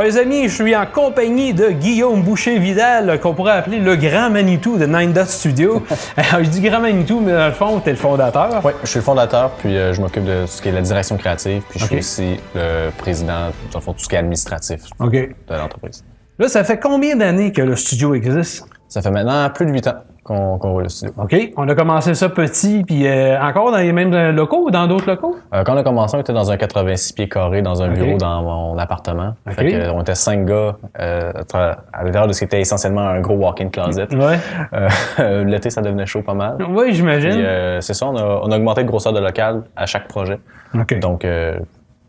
Alors les amis, je suis en compagnie de Guillaume Boucher-Vidal, qu'on pourrait appeler le grand Manitou de Nine Dot Studio. Alors, je dis grand Manitou, mais dans le fond, t'es le fondateur. Oui, je suis le fondateur, puis euh, je m'occupe de tout ce qui est la direction créative, puis je suis aussi le président, dans le fond, tout ce qui est administratif de l'entreprise. Là, ça fait combien d'années que le studio existe? Ça fait maintenant plus de huit ans qu'on qu'on roule le studio. OK? On a commencé ça petit, puis euh, encore dans les mêmes euh, locaux ou dans d'autres locaux? Euh, quand on a commencé, on était dans un 86 pieds carrés, dans un bureau dans mon appartement. Fait que, on était cinq gars euh, à l'intérieur de ce qui était essentiellement un gros walk-in closet. Ouais. Euh, L'été, ça devenait chaud pas mal. Oui, j'imagine. Euh, c'est ça, on a, on a augmenté de grosseur de local à chaque projet. OK. Donc, euh,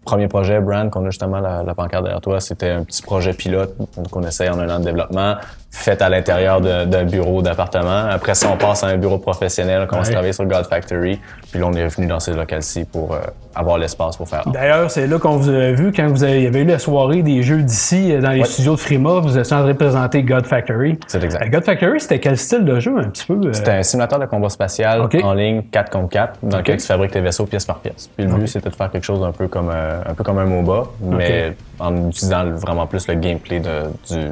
premier projet, Brand, qu'on a justement la, la pancarte derrière toi, c'était un petit projet pilote qu'on essaye en un an de développement, fait à l'intérieur d'un bureau d'appartement. Après ça, on passe à un bureau professionnel, on commence Ouais. à travailler sur God Factory. Puis là, on est revenu dans ces locales-ci pour euh, avoir l'espace pour faire. D'ailleurs, c'est là qu'on vous a vu quand vous avez, il y avait eu la soirée des jeux d'ici euh, dans les Ouais. studios de Frima. Vous étiez en train de présenter God Factory. C'est exact. Euh, God Factory, c'était quel style de jeu un petit peu? euh? C'était un simulateur de combat spatial en ligne 4 contre 4 dans lequel tu fabriques tes vaisseaux pièce par pièce. Puis le but, c'était de faire quelque chose un peu comme, euh, un peu comme un MOBA, mais en utilisant vraiment plus le gameplay de- du,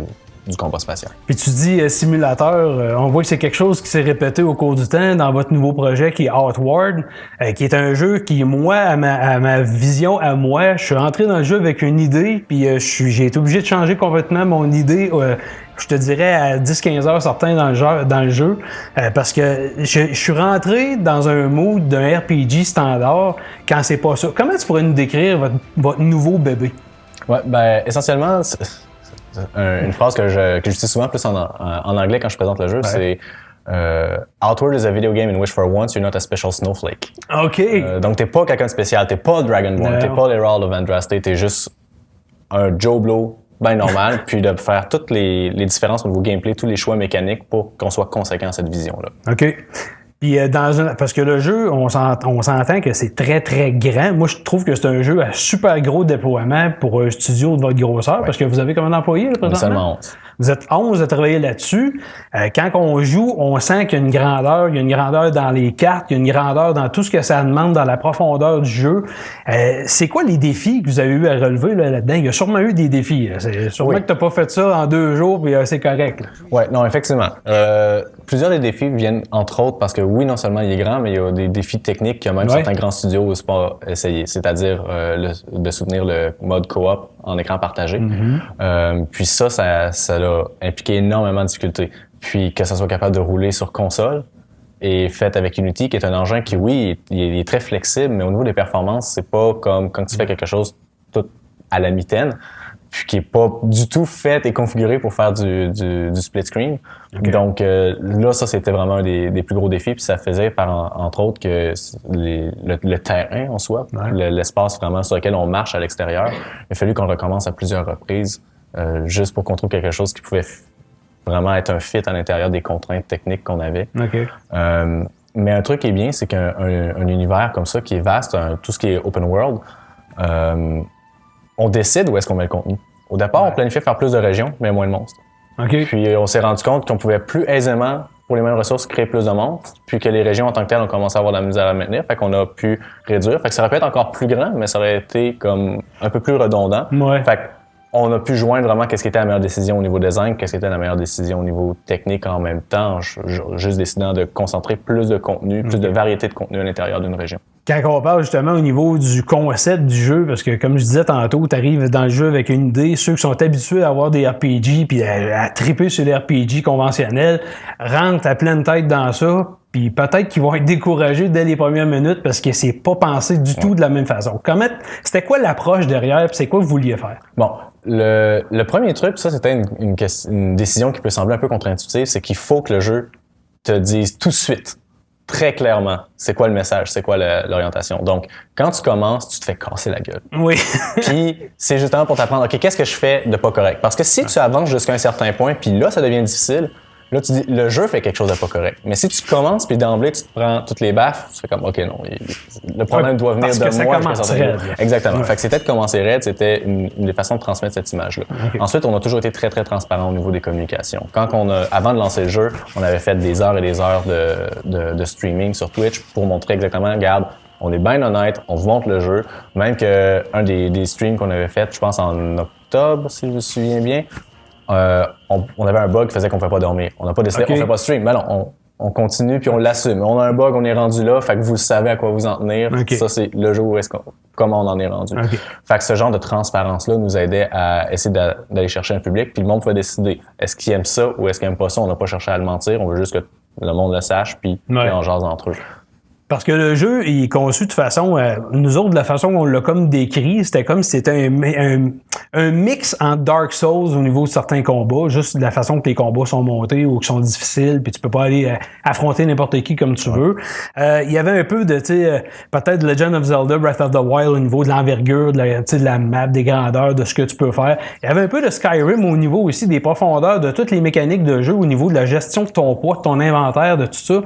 du combat spatial. Puis tu dis euh, simulateur, euh, on voit que c'est quelque chose qui s'est répété au cours du temps dans votre nouveau projet qui est Outward, euh, qui est un jeu qui, moi, à ma, à ma vision, à moi, je suis rentré dans le jeu avec une idée, puis euh, j'ai été obligé de changer complètement mon idée. je te dirais à 10-15 heures sortant dans le jeu, dans le jeu euh, parce que je, je suis rentré dans un mood d'un RPG standard quand c'est pas ça. Comment tu pourrais nous décrire votre, votre nouveau bébé? Ouais, ben essentiellement, un- une phrase que je que j'utilise souvent plus en, en, en anglais quand je présente le jeu, c'est euh, Outward is a video game in which for once you're not a special snowflake. OK. Euh, donc t'es pas quelqu'un de spécial, t'es pas Dragonborn, t'es pas l'Herald of Andraste, t'es juste un Joe Blow ben normal, puis de faire toutes les, les différences au niveau gameplay, tous les choix mécaniques pour qu'on soit conséquent à cette vision-là. OK. Puis euh, dans un, parce que le jeu, on s'ent- on s'entend que c'est très très grand. Moi, je trouve que c'est un jeu à super gros déploiement pour un studio de votre grosseur, parce que vous avez combien d'employés là, seulement 11. Vous êtes 11 à travailler là-dessus. Euh, quand on joue, on sent qu'il y a une grandeur, il y a une grandeur dans les cartes, il y a une grandeur dans tout ce que ça demande dans la profondeur du jeu. Euh, c'est quoi les défis que vous avez eu à relever là, là-dedans? Il y a sûrement eu des défis. là. C'est sûrement Oui. que t'as pas fait ça en deux jours, puis euh, c'est correct. Ouais, non, effectivement. Plusieurs des défis viennent entre autres parce que oui, non seulement il est grand, mais il y a des défis techniques que même Ouais. certains grands studios n'osent pas essayer. C'est-à-dire euh, le- de soutenir le mode coop en écran partagé. Euh, puis ça, ça, ça a impliqué énormément de difficultés. Puis que ça soit capable de rouler sur console et fait avec Unity, qui est un engin qui, oui, il est, il est très flexible, mais au niveau des performances, c'est pas comme quand tu fais quelque chose tout à la mitaine, puis qui est pas du tout fait et configuré pour faire du, du, du split screen. Donc euh, là, ça, c'était vraiment un des, des plus gros défis, puis ça faisait, par en- entre autres, que les- le, le terrain en soi, Ouais. l'espace vraiment sur lequel on marche à l'extérieur, il a fallu qu'on recommence à plusieurs reprises, euh, juste pour qu'on trouve quelque chose qui pouvait vraiment être un fit à l'intérieur des contraintes techniques qu'on avait. OK. Euh, mais un truc qui est bien, c'est qu'un un, un univers comme ça, qui est vaste, un- tout ce qui est open world, euh, on décide où est-ce qu'on met le contenu. Au départ, on planifiait faire plus de régions, mais moins de monstres. Puis euh, on s'est rendu compte qu'on pouvait plus aisément, pour les mêmes ressources, créer plus de monstres, puis que les régions en tant que telles ont commencé à avoir de la misère à maintenir, fait qu'on a pu réduire. Fait que ça aurait pu être encore plus grand, mais ça aurait été comme un peu plus redondant. Ouais. Fait on a pu joindre vraiment qu'est-ce qui était la meilleure décision au niveau design, qu'est-ce qui était la meilleure décision au niveau technique en même temps, ju- ju- juste décidant de concentrer plus de contenu, plus de variété de contenu à l'intérieur d'une région. Quand on parle justement au niveau du concept du jeu, parce que comme je disais tantôt, tu arrives dans le jeu avec une idée, ceux qui sont habitués à avoir des RPG puis à, à triper sur les RPG conventionnels, rentrent à pleine tête dans ça, puis peut-être qu'ils vont être découragés dès les premières minutes parce que c'est pas pensé du tout de la même façon. Comment c'était quoi l'approche derrière, puis c'est quoi que vous vouliez faire? Bon, le, le premier truc, ça c'était une, une, décision qui peut sembler un peu contre-intuitive, c'est qu'il faut que le jeu te dise tout de suite, très clairement, c'est quoi le message, c'est quoi l'orientation. Donc, quand tu commences, tu te fais casser la gueule. Oui. Puis c'est justement pour t'apprendre, OK, qu'est-ce que je fais de pas correct? Parce que si tu avances jusqu'à un certain point, puis là, ça devient difficile, là, tu dis, le jeu fait quelque chose de pas correct. Mais si tu commences, puis d'emblée, tu te prends toutes les baffes, tu fais comme, OK, non, il- le problème Ouais, doit venir parce de que ça moi. commence un certain raide. Exactement. Ouais. Fait que c'était de commencer raide, c'était une, une des façons de transmettre cette image-là. Ensuite, on a toujours été très, très transparent au niveau des communications. Quand on a, avant de lancer le jeu, on avait fait des heures et des heures de, de, de streaming sur Twitch pour montrer exactement, regarde, on est bien honnête, on vous montre le jeu. Même que un des, des streams qu'on avait fait, je pense en octobre, si je me souviens bien, euh, on, on avait un bug qui faisait qu'on ne pouvait pas dormir. On n'a pas décidé, Ok. on fait pas stream. Mais non, on, on continue puis on l'assume. On a un bug, on est rendu là, fait que vous savez à quoi vous en tenir. Ça, c'est le jour où est-ce qu'on, comment on en est rendu. Fait que ce genre de transparence-là nous aidait à essayer d'a- d'aller chercher un public, puis le monde pouvait décider est-ce qu'il aime ça ou est-ce qu'il aime pas ça? On n'a pas cherché à le mentir, on veut juste que le monde le sache, puis Ouais. puis on jase entre eux. Parce que le jeu il est conçu de façon, euh, nous autres, de la façon qu'on l'a comme décrit, c'était comme si c'était un, un, un mix en Dark Souls au niveau de certains combats, juste de la façon que les combats sont montés ou qui sont difficiles, puis tu peux pas aller euh, affronter n'importe qui comme tu veux. Euh, Il y avait un peu de, tu sais, euh, peut-être Legend of Zelda, Breath of the Wild au niveau de l'envergure, de la, tu sais, de la map, des grandeurs, de ce que tu peux faire. Il y avait un peu de Skyrim au niveau aussi des profondeurs, de toutes les mécaniques de jeu, au niveau de la gestion de ton poids, de ton inventaire, de tout ça.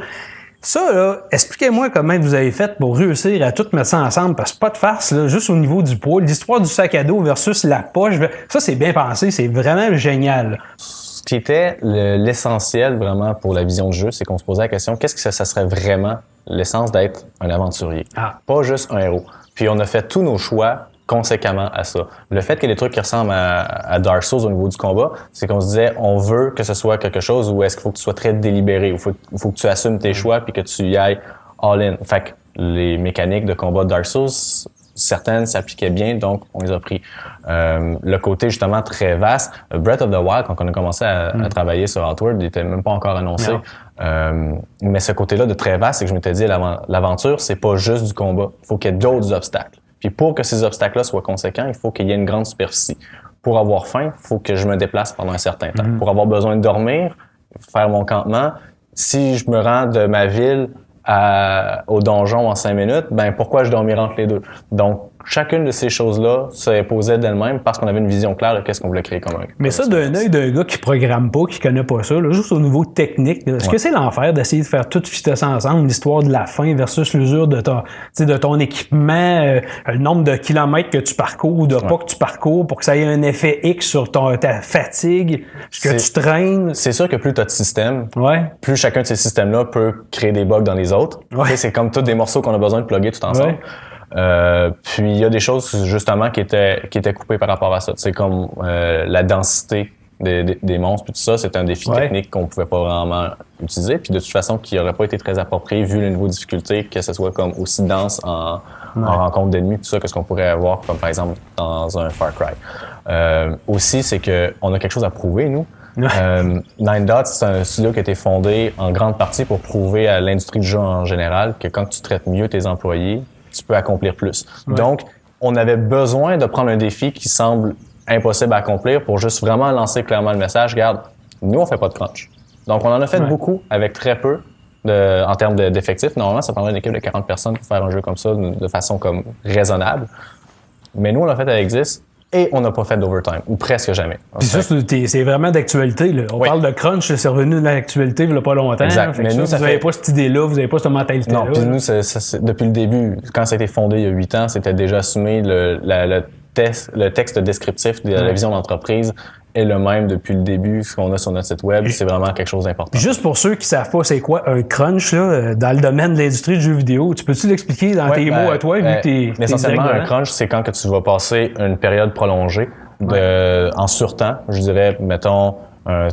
Ça, là, expliquez-moi comment vous avez fait pour réussir à tout mettre ça ensemble, parce que pas de farce, là, juste au niveau du poids, l'histoire du sac à dos versus la poche, ça, c'est bien pensé, c'est vraiment génial. Ce qui était le- l'essentiel vraiment pour la vision de jeu, c'est qu'on se posait la question qu'est-ce que ça, ça serait vraiment l'essence d'être un aventurier, Ah. pas juste un héros. Puis on a fait tous nos choix conséquemment à ça. Le fait qu'il y ait des trucs qui ressemblent à, à Dark Souls au niveau du combat, c'est qu'on se disait on veut que ce soit quelque chose où est-ce qu'il faut que tu sois très délibéré, il faut, que tu assumes tes choix puis que tu y ailles all in. Fait que les mécaniques de combat de Dark Souls certaines s'appliquaient bien, donc on les a pris. Euh, le côté justement très vaste, Breath of the Wild, quand on a commencé à, à travailler sur Outward, il était même pas encore annoncé. Non. Euh, mais ce côté-là de très vaste, c'est que je m'étais dit, l'aventure, c'est pas juste du combat. Il faut qu'il y ait d'autres obstacles. Puis pour que ces obstacles-là soient conséquents, il faut qu'il y ait une grande superficie. Pour avoir faim, il faut que je me déplace pendant un certain temps. Pour avoir besoin de dormir, faire mon campement, si je me rends de ma ville à- au donjon en cinq minutes, ben pourquoi je dormirais entre les deux? Donc, chacune de ces choses-là s'imposait d'elle-même parce qu'on avait une vision claire de qu'est-ce qu'on voulait créer comme un. Mais ça, d'un œil d'un gars qui programme pas, qui connaît pas ça, là, juste au niveau technique, est-ce que c'est l'enfer d'essayer de faire tout fitter ça ensemble, l'histoire de la fin versus l'usure de de ton équipement, euh, le nombre de kilomètres que tu parcours ou de pas que tu parcours pour que ça ait un effet X sur ton, ta fatigue, ce que tu traînes? C'est sûr que plus tu as de systèmes, Ouais. plus chacun de ces systèmes-là peut créer des bugs dans les autres. C'est comme tous des morceaux qu'on a besoin de plugger tout ensemble. Euh, puis il y a des choses justement qui étaient qui étaient coupées par rapport à ça. C'est comme euh, la densité des, des, des monstres puis tout ça, c'est un défi Ouais. technique qu'on pouvait pas vraiment utiliser. Puis de toute façon, qui aurait pas été très approprié vu le niveau de difficulté que ce soit comme aussi dense en, en rencontre d'ennemis tout ça que ce qu'on pourrait avoir comme par exemple dans un Far Cry. Euh, aussi, c'est que on a quelque chose à prouver nous. Euh, Nine Dots, c'est un studio qui a été fondé en grande partie pour prouver à l'industrie du jeu en général que quand tu traites mieux tes employés, tu peux accomplir plus. Donc, on avait besoin de prendre un défi qui semble impossible à accomplir pour juste vraiment lancer clairement le message. Regarde, nous, on fait pas de crunch. Donc, on en a fait Ouais. beaucoup avec très peu de, en termes de- d'effectifs. Normalement, ça prendrait une équipe de 40 personnes pour faire un jeu comme ça de, de façon comme raisonnable. Mais nous, on l'a fait avec 10 et on n'a pas fait d'overtime, ou presque jamais. Puis ça, c'est vraiment d'actualité. là. On Oui. parle de crunch, c'est revenu de l'actualité il y a pas longtemps. Exact. Fait Mais ça, nous, ça vous avez fait- pas cette idée-là, vous avez pas cette mentalité-là. Non, puis nous, depuis le début, quand ça a été fondé il y a huit ans, c'était déjà assumé le, la- le, test, le texte descriptif de la vision d'entreprise est le même depuis le début, ce qu'on a sur notre site web. C'est vraiment quelque chose d'important. Juste pour ceux qui savent pas c'est quoi un crunch là, euh, dans le domaine de l'industrie du jeu vidéo, tu peux-tu l'expliquer dans Ouais, tes ben, mots à toi, vu euh, que t'es t'es Essentiellement, un crunch, c'est quand que tu vas passer une période prolongée de, en surtemps, je dirais, mettons,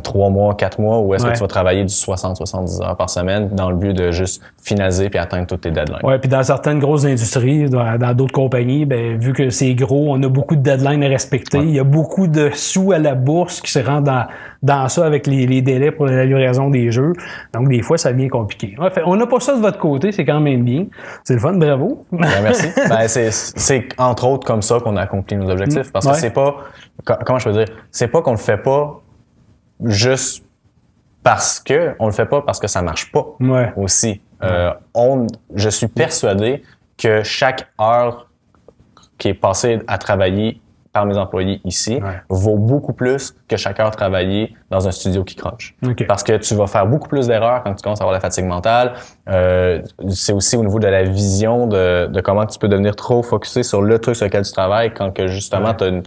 trois mois, quatre mois, où est-ce Ouais. que tu vas travailler du 60-70 heures par semaine dans le but de juste finaliser puis atteindre toutes tes deadlines? Ouais, puis dans certaines grosses industries, dans d'autres compagnies, ben, vu que c'est gros, on a beaucoup de deadlines à respecter. Il y a beaucoup de sous à la bourse qui se rendent dans, dans ça avec les, les délais pour la livraison des jeux. Donc, des fois, ça devient compliqué. Ouais, fait, on n'a pas ça de votre côté, c'est quand même bien. C'est le fun, bravo. Ben, merci. Ben, c'est, entre autres comme ça qu'on a accompli nos objectifs. Parce que c'est pas, co- comment je peux dire, c'est pas qu'on le fait pas juste parce que, on le fait pas parce que ça marche pas Ouais. aussi. Euh, on, je suis persuadé que chaque heure qui est passée à travailler par mes employés ici Ouais. vaut beaucoup plus que chaque heure travaillée dans un studio qui crunch. OK. Parce que tu vas faire beaucoup plus d'erreurs quand tu commences à avoir la fatigue mentale. Euh, c'est aussi au niveau de la vision de, de comment tu peux devenir trop focusé sur le truc sur lequel tu travailles quand que justement Ouais.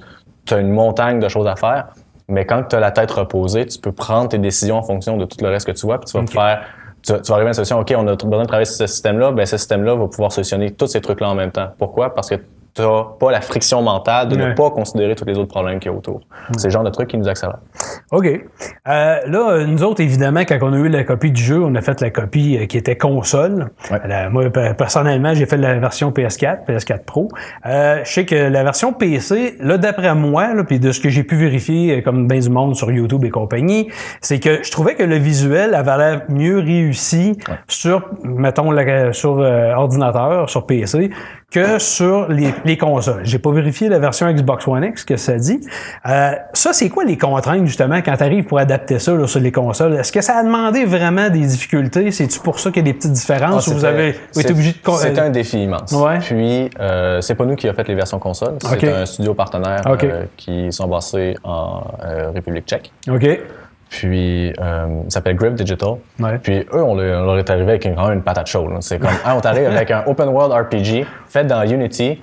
tu as une montagne de choses à faire. Mais quand tu as la tête reposée, tu peux prendre tes décisions en fonction de tout le reste que tu vois, puis tu vas faire tu, vas- tu vas arriver à une solution, OK, on a besoin de travailler sur ce système-là, ben ce système-là va pouvoir solutionner tous ces trucs-là en même temps. Pourquoi? Parce que t'as pas la friction mentale de Ouais. ne pas considérer tous les autres problèmes qu'il y a autour. C'est le genre de truc qui nous accélère. OK. Euh, là, euh, nous autres, évidemment, quand on a eu la copie du jeu, on a fait la copie euh, qui était console. Ouais. La- moi, pe- personnellement, j'ai fait la version PS4, PS4 Pro. Euh, je sais que la version PC, là, d'après moi, là, puis de ce que j'ai pu vérifier, euh, comme bien du monde sur YouTube et compagnie, c'est que je trouvais que le visuel avait l'air mieux réussi sur, mettons, la- sur euh, ordinateur, sur PC, que sur les, les consoles. J'ai pas vérifié la version Xbox One X, que ça dit. Euh, ça, c'est quoi les contraintes, justement, quand tu arrives pour adapter ça là, sur les consoles? Est-ce que ça a demandé vraiment des difficultés? C'est-tu pour ça qu'il y a des petites différences ou vous Ah, C'était- avez été c'est- obligé de... C'était un défi immense. Ouais. Puis, euh, c'est pas nous qui a fait les versions consoles. C'est un studio partenaire euh, qui sont basés en euh, République tchèque. OK. Puis, euh, il s'appelle Grip Digital. Ouais. Puis, eux, on, leur- on leur est arrivé avec une, vraiment une patate chaude. là. C'est comme, ah, on t'arrive avec un open world RPG fait dans Unity,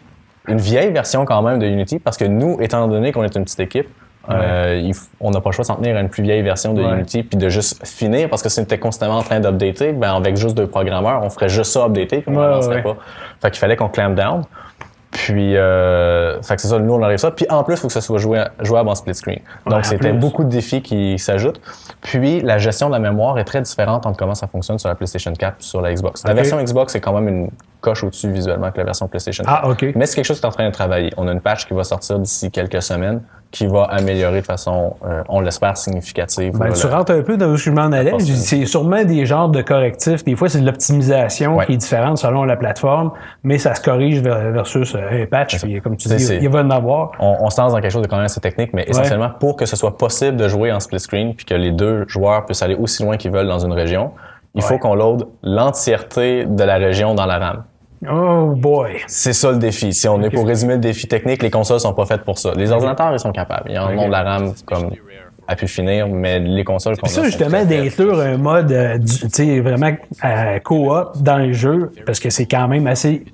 une vieille version quand même de Unity, parce que nous, étant donné qu'on est une petite équipe, euh, il f- on n'a pas le choix de s'en tenir à une plus vieille version de Ouais. Unity, puis de juste finir, parce que c'était constamment en train d'updater. Ben, avec juste deux programmeurs, on ferait juste ça updater, puis on Ouais, n'avancerait ouais. pas. Fait qu'il fallait qu'on clamp down. Puis, euh, fait que c'est ça, nous, on arrive ça. Puis, en plus, il faut que ça soit joué, jouable en split screen. Ouais, en Donc, c'était plus. beaucoup de défis qui s'ajoutent. Puis, la gestion de la mémoire est très différente entre comment ça fonctionne sur la PlayStation 4 et sur la Xbox. La version Xbox, c'est quand même une coche au-dessus visuellement que la version PlayStation 4. Ah, OK. Mais c'est quelque chose qui est en train de travailler. On a une patch qui va sortir d'ici quelques semaines qui va améliorer de façon, euh, on l'espère, significative. Ben, tu rentres un peu dans où je m'en allais. C'est sûrement des genres de correctifs. Des fois, c'est de l'optimisation Ouais. qui est différente selon la plateforme, mais ça se corrige ver- versus euh, un patch. Puis, comme tu dis, il va en avoir. on, on se lance dans quelque chose de quand même assez technique, mais essentiellement pour que ce soit possible de jouer en split screen puis que les deux joueurs puissent aller aussi loin qu'ils veulent dans une région, il faut qu'on load l'entièreté de la région dans la RAM. Oh boy. C'est ça le défi. Si on est Ok. pour résumer le défi technique, les consoles sont pas faites pour ça. Les ordinateurs, ils sont capables. Ils en Ok. ont de la RAM comme à pu finir, mais les consoles qu'on ça, a justement, d'inclure un mode, euh, tu sais, vraiment euh, co-op dans le jeu, parce que c'est quand même assez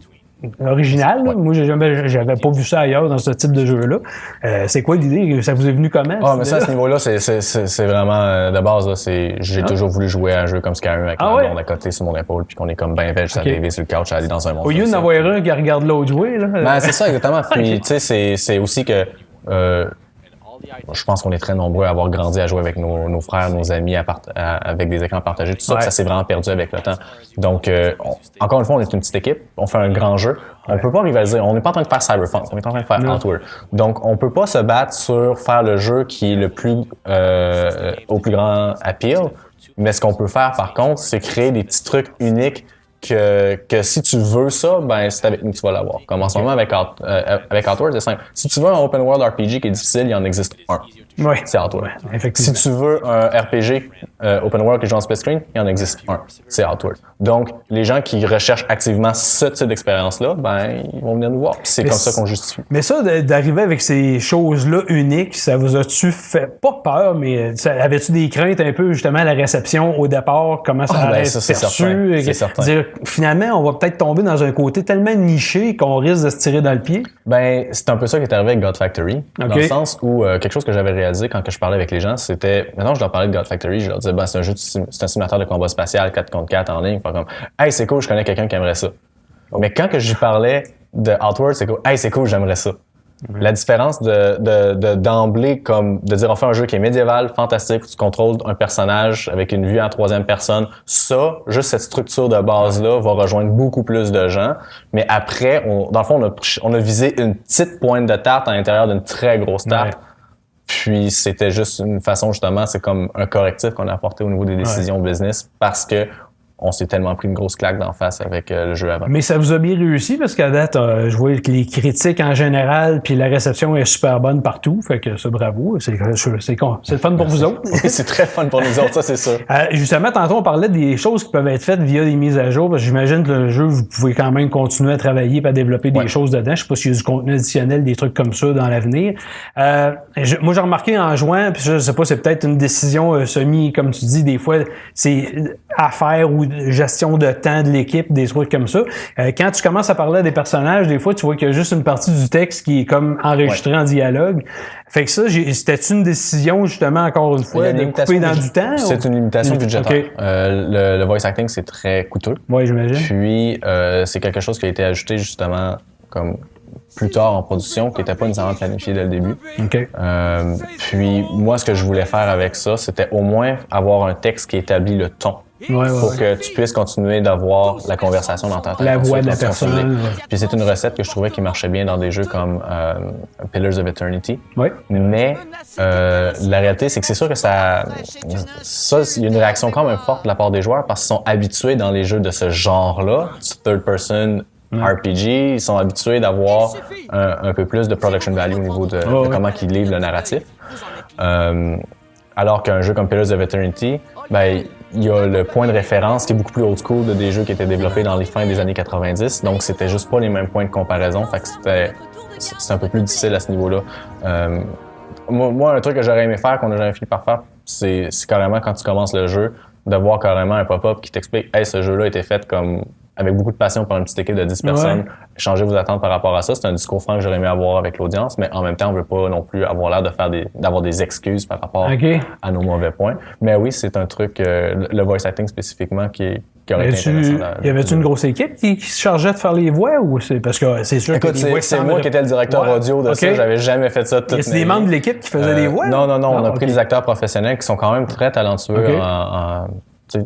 original. là. Moi, jamais, j'avais pas vu ça ailleurs dans ce type de jeu-là. Euh, c'est quoi l'idée? Ça vous est venu comment? Ah, mais ça, à ce niveau-là, c'est, c'est, c'est, vraiment euh, de base. Là, c'est, j'ai toujours voulu jouer à un jeu comme Skyrim avec Ah ouais? blonde à côté sur mon épaule, puis qu'on est comme ben veg, ça Ok. rêver sur le couch, à aller dans un monde. Au lieu d'en avoir un qui regarde l'autre jouer, là. Ben, c'est ça, exactement. Puis, tu sais, c'est, c'est aussi que euh, je pense qu'on est très nombreux à avoir grandi à jouer avec nos, nos frères, nos amis, à part- à- avec des écrans partagés. Tout ça, Ouais. ça s'est vraiment perdu avec le temps. Donc, euh, on- encore une fois, on est une petite équipe. On fait un grand jeu. On peut pas rivaliser. On n'est pas en train de faire Cyberpunk. On est en train de faire Non. Outward. Donc, on peut pas se battre sur faire le jeu qui est le plus euh, au plus grand appeal. Mais ce qu'on peut faire, par contre, c'est créer des petits trucs uniques que, que si tu veux ça, ben c'est avec nous que tu vas l'avoir. Comme en ce moment avec, Out- euh, avec Outward, c'est simple. Si tu veux un open world RPG qui est difficile, il en existe un. Ouais. C'est Outward. Si tu veux un RPG euh, open world qui joue en split screen, il en existe un. C'est Outward. Donc, les gens qui recherchent activement ce type d'expérience-là, ben ils vont venir nous voir. C'est comme ça qu'on justifie. Mais ça, d'arriver avec ces choses-là uniques, ça vous a-tu fait pas peur, mais euh, avais-tu des craintes un peu justement à la réception au départ, comment ça Ah, ben, allait ça, être c'est perçu? certain. certain. Dire, finalement, on va peut-être tomber dans un côté tellement niché qu'on risque de se tirer dans le pied. Ben, c'est un peu ça qui est arrivé avec God Factory. Ok. Dans le sens où euh, quelque chose que j'avais réalisé quand que je parlais avec les gens, c'était. Maintenant, je leur parlais de God Factory, je leur disais, ben, c'est un jeu, de c'est un simulateur de combat spatial 4 contre 4 en ligne. Fait comme, hey, c'est cool, je connais quelqu'un qui aimerait ça. Mais quand que j'y parlais de Outward, c'est cool, hey, c'est cool, j'aimerais ça. La différence de, de, de- d'emblée, comme de dire on fait un jeu qui est médiéval, fantastique, où tu contrôles un personnage avec une vue en troisième personne, ça, juste cette structure de base-là va rejoindre beaucoup plus de gens. Mais après, on, dans le fond, on a, on a visé une petite pointe de tarte à l'intérieur d'une très grosse tarte. Puis c'était juste une façon, justement, c'est comme un correctif qu'on a apporté au niveau des décisions business parce que on s'est tellement pris une grosse claque d'en face avec euh, le jeu avant. Mais ça vous a bien réussi parce qu'à date, euh, je vois que les critiques en général, puis la réception est super bonne partout. Fait que ça, bravo. C'est, c'est le fun pour vous autres. Oui, c'est très fun pour nous autres, ça c'est sûr. Euh, justement, tantôt, on parlait des choses qui peuvent être faites via des mises à jour. parce que J'imagine que le jeu, vous pouvez quand même continuer à travailler et à développer des choses dedans. Je sais pas s'il y a du contenu additionnel, des trucs comme ça dans l'avenir. Euh, moi, j'ai remarqué en jouant, puis je sais pas, c'est peut-être une décision euh, semi, comme tu dis, des fois, c'est affaire ou gestion de temps de l'équipe, des trucs comme ça. Euh, quand tu commences à parler à des personnages, des fois, tu vois qu'il y a juste une partie du texte qui est comme enregistrée en dialogue. Fait que ça, c'était une décision, justement, encore une fois, une de couper dans du temps? C'est ou- une limitation budgétaire. Euh, le, le voice acting, c'est très coûteux. Oui, j'imagine. Puis, euh, c'est quelque chose qui a été ajouté justement comme plus tard en production, qui n'était pas nécessairement planifié dès le début. Euh, puis moi, ce que je voulais faire avec ça, c'était au moins avoir un texte qui établit le ton. Ouais, ouais, pour ouais. que tu puisses continuer d'avoir la conversation dans ta tête. La voix de la personne. Puis c'est une recette que je trouvais qui marchait bien dans des jeux comme euh, Pillars of Eternity. Mais euh, la réalité, c'est que c'est sûr que ça, ça, il y a une réaction quand même forte de la part des joueurs parce qu'ils sont habitués dans les jeux de ce genre-là, third person RPG, ils sont habitués d'avoir un, un peu plus de production value au niveau de, comment ils livrent le narratif. Euh, alors qu'un jeu comme Pillars of Eternity, ben, il y a le point de référence qui est beaucoup plus old school de des jeux qui étaient développés dans les fins des années 90. Donc, c'était juste pas les mêmes points de comparaison. Fait que c'était, c'est un peu plus difficile à ce niveau-là. Euh, moi, un truc que j'aurais aimé faire, qu'on a jamais fini par faire, c'est, c'est carrément quand tu commences le jeu, de voir carrément un pop-up qui t'explique, hey, ce jeu-là été fait comme, avec beaucoup de passion par une petite équipe de 10 personnes. Changez vos attentes par rapport à ça. C'est un discours franc que j'aurais aimé avoir avec l'audience, mais en même temps, on veut pas non plus avoir l'air de faire des, d'avoir des excuses par rapport à nos mauvais points. Mais oui, c'est un truc, euh, le- voice acting spécifiquement, qui, qui aurait été à- y avait-tu une grosse équipe qui, qui se chargeait de faire les voix ou c'est parce que c'est sûr Écoute, que c'est c'est moi qui étais le directeur Ouais. audio de OK. ça. J'avais jamais fait ça toute c'est des membres de l'équipe qui faisaient Euh, les voix? Non, non, non. on Ah, a pris des acteurs professionnels qui sont quand même très talentueux Ok. en, en- tu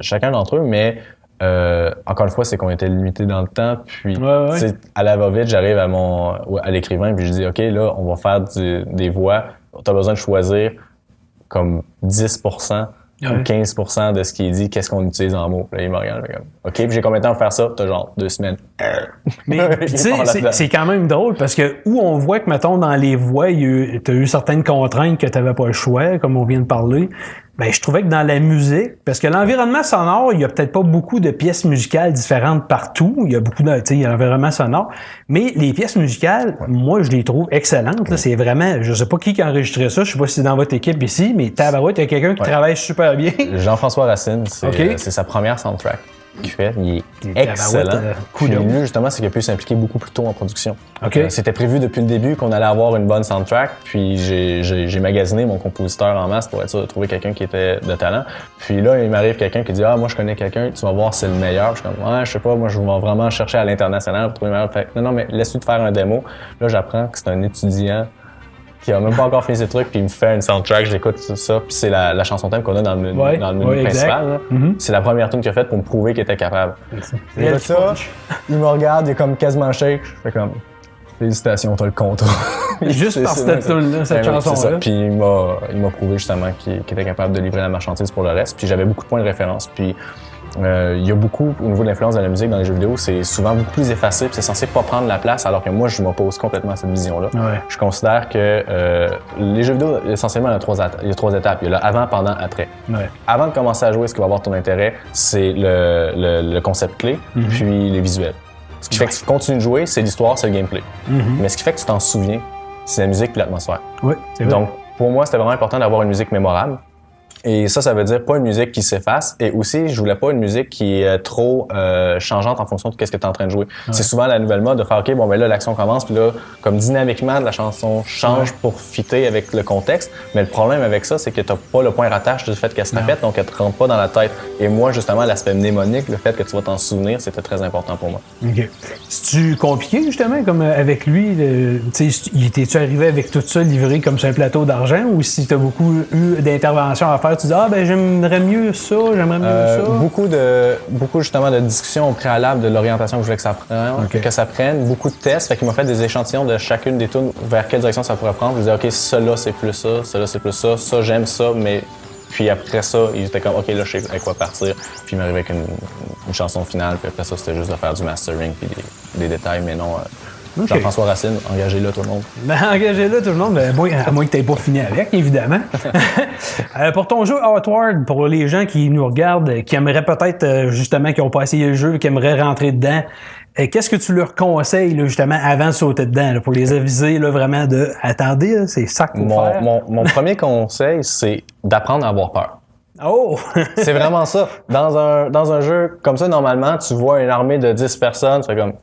chacun d'entre eux, mais euh, encore une fois, c'est qu'on était limité dans le temps. Puis, Ouais, ouais. à la va-vite, j'arrive à mon à l'écrivain puis je dis, OK, là, on va faire du- des voix. Tu as besoin de choisir comme 10 Ouais. ou 15 de ce qui est dit, qu'est-ce qu'on utilise en mots. Là, il me regarde, comme, OK, puis j'ai combien de temps à faire ça? T'as genre deux semaines. Mais tu sais, c'est quand même drôle parce que où on voit que, mettons, dans les voix, tu as eu certaines contraintes que tu n'avais pas le choix, comme on vient de parler. Ben, je trouvais que dans la musique, parce que l'environnement sonore, il y a peut-être pas beaucoup de pièces musicales différentes partout. Il y a beaucoup de, tu sais, il y a l'environnement sonore. Mais les pièces musicales, moi, je les trouve excellentes. là. C'est vraiment, je sais pas qui a enregistré ça. Je sais pas si c'est dans votre équipe ici, mais tabarouette, il y a quelqu'un qui travaille super bien. Jean-François Racine, c'est euh, c'est sa première soundtrack qu'il fait. Il est excellent. euh, Puis coudonc. lui, justement, c'est qu'il a pu s'impliquer beaucoup plus tôt en production. Euh, C'était prévu depuis le début qu'on allait avoir une bonne soundtrack. Puis j'ai- magasiné mon compositeur en masse pour être sûr de trouver quelqu'un qui était de talent. Puis là, il m'arrive quelqu'un qui dit Ah, moi, je connais quelqu'un, tu vas voir, c'est le meilleur. Je suis comme Ouais, je sais pas, moi, je vais vraiment chercher à l'international pour trouver le meilleur. Fait non, non, mais laisse-lui te faire un démo. Là, j'apprends que c'est un étudiant qui a même pas encore fait ses trucs, puis il me fait une soundtrack, j'écoute ça, puis c'est la, la chanson thème qu'on a dans le menu, Ouais, dans le menu ouais, principal. là. Mhm. C'est la première tune qu'il a faite pour me prouver qu'il était capable. Il a ça, il me regarde, il est comme quasiment shake. Je fais comme Félicitations, t'as le contrat. Juste par cette tune-là, cette chanson-là. Puis il m'a, il m'a prouvé justement qu'il, qu'il était capable de livrer la marchandise pour le reste. Puis j'avais beaucoup de points de référence. Puis euh, il y a beaucoup, au niveau de l'influence de la musique dans les jeux vidéo, c'est souvent beaucoup plus effacé. Puis c'est censé pas prendre la place, alors que moi, je m'oppose complètement à cette vision-là. Ouais. Je considère que euh, les jeux vidéo, essentiellement, il y a trois, il y a trois étapes. Il y a le avant, pendant, après. Ouais. Avant de commencer à jouer, ce qui va avoir ton intérêt, c'est le, le- le concept clé, puis les visuels. Ce qui fait que tu continues de jouer, c'est l'histoire, c'est le gameplay. Mhm. Mais ce qui fait que tu t'en souviens, c'est la musique et l'atmosphère. Oui, c'est vrai. Donc, pour moi, c'était vraiment important d'avoir une musique mémorable. Et ça, ça veut dire pas une musique qui s'efface. Et aussi, je voulais pas une musique qui est trop euh, changeante en fonction de ce que tu es en train de jouer. C'est souvent la nouvelle mode de faire, OK, bon, ben là, l'action commence, puis là, comme dynamiquement, la chanson change pour fitter avec le contexte. Mais le problème avec ça, c'est que tu pas le point rattache du fait qu'elle se répète, donc elle te rentre pas dans la tête. Et moi, justement, l'aspect mnémonique, le fait que tu vas t'en souvenir, c'était très important pour moi. OK. C'est-tu compliqué, justement, comme euh, avec lui? le- Tu sais, il était-tu arrivé avec tout ça livré comme sur un plateau d'argent ou si tu as beaucoup eu d'interventions à faire, tu dis Ah, ben j'aimerais mieux ça, j'aimerais mieux Euh, ça. beaucoup de beaucoup justement de discussions au préalable de l'orientation que je voulais que ça prenne, Ok. que ça prenne, beaucoup de tests, fait qu'il m'a fait des échantillons de chacune des tunes vers quelle direction ça pourrait prendre. Je disais OK, cela c'est plus ça, cela c'est plus ça, ça j'aime ça, mais puis après ça, il était comme OK, là je sais avec quoi partir. Puis il m'arrivait avec une, une chanson finale, puis après ça c'était juste de faire du mastering puis des, des détails, mais non. euh, Jean-François Racine, engagez-le tout le monde. Ben, engagez-là tout le monde, ben, à moins, à moins que tu pas fini avec, évidemment. Euh, pour ton jeu Outward, pour les gens qui nous regardent, euh, qui aimeraient peut-être, euh, justement, qui n'ont pas essayé le jeu, qui aimeraient rentrer dedans, qu'est-ce que tu leur conseilles, là, justement, avant de sauter dedans, là, pour les aviser, là, vraiment, de attendez, c'est ça qu'il faut Mon, faire. mon, mon premier conseil, c'est d'apprendre à avoir peur. Oh! C'est vraiment ça. Dans un, dans un jeu comme ça, normalement, tu vois une armée de 10 personnes, tu fais comme!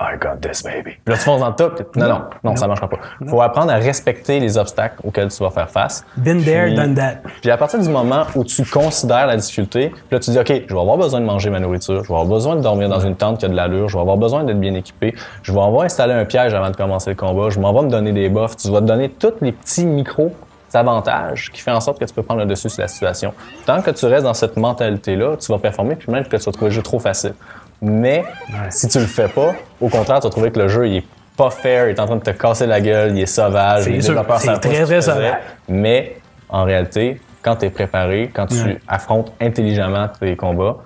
I got this, baby. Puis là, tu fonces dans le top. puis- Non, non, non, ça marchera pas. Faut apprendre à respecter les obstacles auxquels tu vas faire face. Been there, Puis- done that. Puis à partir du moment où tu considères la difficulté, puis là tu dis OK, je vais avoir besoin de manger ma nourriture, je vais avoir besoin de dormir dans une tente qui a de l'allure, je vais avoir besoin d'être bien équipé, je vais avoir installé un piège avant de commencer le combat, je m'en vais me donner des buffs, tu vas te donner tous les petits micros qui fait en sorte que tu peux prendre le dessus sur la situation. Tant que tu restes dans cette mentalité-là, tu vas performer, puis même que tu vas trouver le jeu trop facile. Mais si tu le fais pas, au contraire, tu vas trouver que le jeu il est pas fair, il est en train de te casser la gueule, il est sauvage, savent pas très, très faisaient. sauvage. Mais en réalité, quand tu es préparé, quand tu Ouais. affrontes intelligemment tes combats,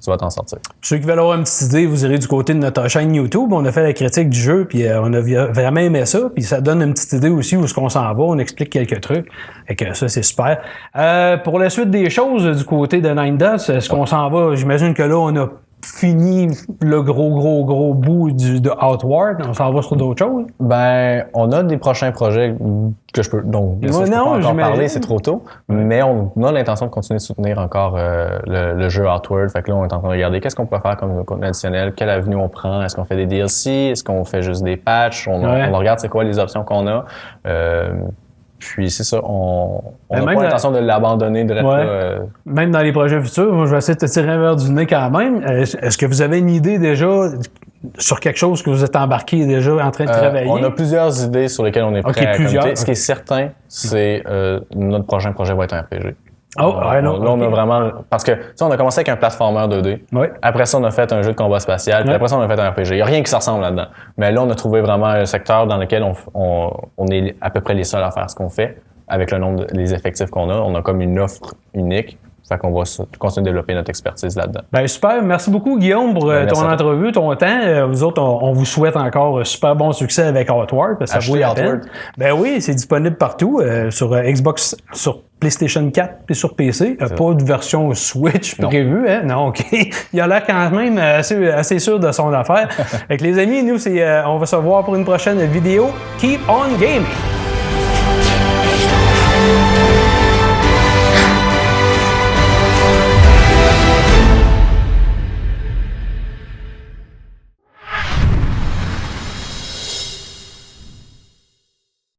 tu vas t'en sortir. Pour ceux qui veulent avoir une petite idée, vous irez du côté de notre chaîne YouTube. On a fait la critique du jeu, puis euh, on a vraiment aimé ça. Puis ça donne une petite idée aussi où est-ce qu'on s'en va. On explique quelques trucs. Et que ça, c'est super. Euh, pour la suite des choses, du côté de Nine Dots, est-ce qu'on s'en va? J'imagine que là, on a fini le gros, gros, gros bout du, de Outward. On s'en va sur d'autres choses. Ben, on a des prochains projets que je peux, donc Ouais, je peux non, pas encore parler, c'est trop tôt. Mais on a l'intention de continuer de soutenir encore euh, le, le jeu Outward. Fait que là, on est en train de regarder qu'est-ce qu'on peut faire comme contenu additionnel, quelle avenue on prend, est-ce qu'on fait des DLC, est-ce qu'on fait juste des patchs, on, Ouais. on regarde c'est quoi les options qu'on a. Euh, puis c'est ça, on Ben, n'a même pas l'intention de l'abandonner de Ouais. euh, Même dans les projets futurs, moi, je vais essayer de te tirer un verre du nez quand même. Est-ce que vous avez une idée déjà sur quelque chose que vous êtes embarqué déjà en train de Euh, travailler? on a plusieurs idées sur lesquelles on est prêt à plusieurs. Ce qui est certain, c'est euh, notre prochain projet va être un RPG. Oh, Euh, ouais, non, là, on a vraiment... Parce que, tu sais, on a commencé avec un platformer 2D. Ouais. Après ça, on a fait un jeu de combat spatial. Puis après ça, on a fait un RPG. Il n'y a rien qui se ressemble là-dedans. Mais là, on a trouvé vraiment un secteur dans lequel on, on, on est à peu près les seuls à faire ce qu'on fait avec le nombre de, les effectifs qu'on a. On a comme une offre unique. Fait qu'on va continuer de développer notre expertise là-dedans. Ben super, merci beaucoup Guillaume pour euh, Ben, ton entrevue, ton temps. Euh, vous autres, on, on vous souhaite encore un super bon succès avec Outward, parce que ça Achetez vaut la peine. Outward. Ben oui, c'est disponible partout euh, sur Xbox, sur PlayStation 4 et sur PC. Euh, pas de version Switch Non. prévue, hein? Non, ok. Il a l'air quand même assez, assez sûr de son affaire. Avec les amis, nous, c'est, euh, on va se voir pour une prochaine vidéo. Keep on gaming!